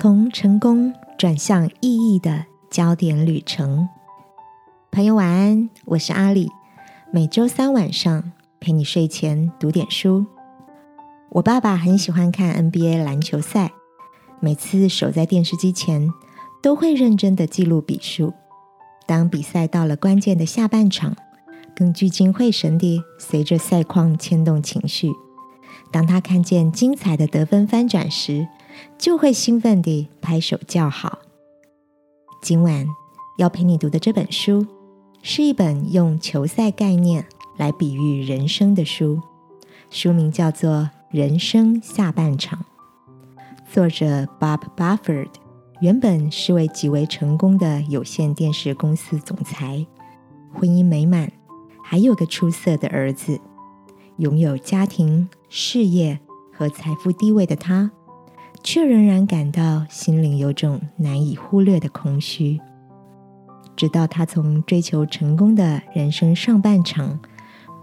从成功转向意义的焦点旅程。朋友晚安，我是阿里。每周三晚上陪你睡前读点书。我爸爸很喜欢看 NBA 篮球赛，每次守在电视机前，都会认真的记录笔数。当比赛到了关键的下半场，更聚精会神地随着赛况牵动情绪。当他看见精彩的得分翻转时，就会兴奋地拍手叫好。今晚要陪你读的这本书，是一本用球赛概念来比喻人生的书，书名叫做《人生下半场》。作者 Bob Bufford 原本是位极为成功的有线电视公司总裁，婚姻美满，还有个出色的儿子，拥有家庭、事业和财富地位的他。却仍然感到心灵有种难以忽略的空虚。直到他从追求成功的人生上半场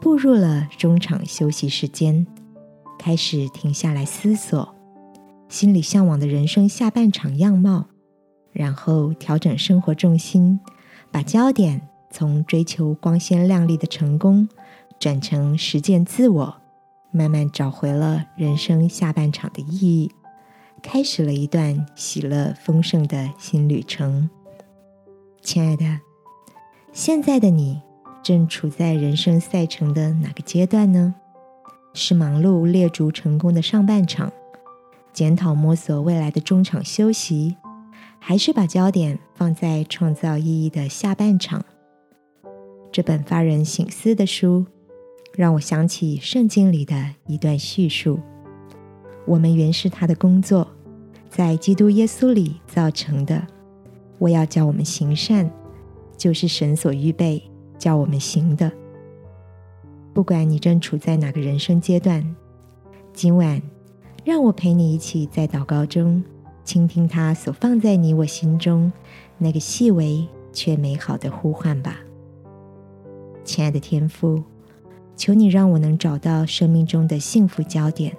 步入了中场休息时间，开始停下来思索心里向往的人生下半场样貌，然后调整生活重心，把焦点从追求光鲜亮丽的成功转成实践自我，慢慢找回了人生下半场的意义。开始了一段喜乐丰盛的新旅程，亲爱的，现在的你正处在人生赛程的哪个阶段呢？是忙碌列足成功的上半场，检讨摸索未来的中场休息，还是把焦点放在创造意义的下半场？这本发人省思的书，让我想起圣经里的一段叙述：我们原是他的工作。在基督耶稣里造成的，我要叫我们行善，就是神所预备叫我们行的。不管你正处在哪个人生阶段，今晚让我陪你一起在祷告中倾听他所放在你我心中那个细微却美好的呼唤吧，亲爱的天父，求你让我能找到生命中的幸福焦点，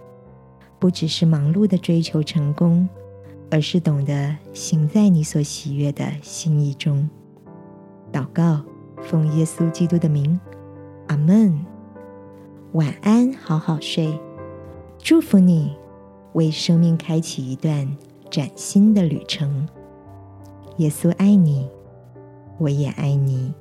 不只是忙碌的追求成功。而是懂得行在你所喜悦的心意中。祷告，奉耶稣基督的名，阿门。晚安，好好睡。祝福你，为生命开启一段崭新的旅程。耶稣爱你，我也爱你。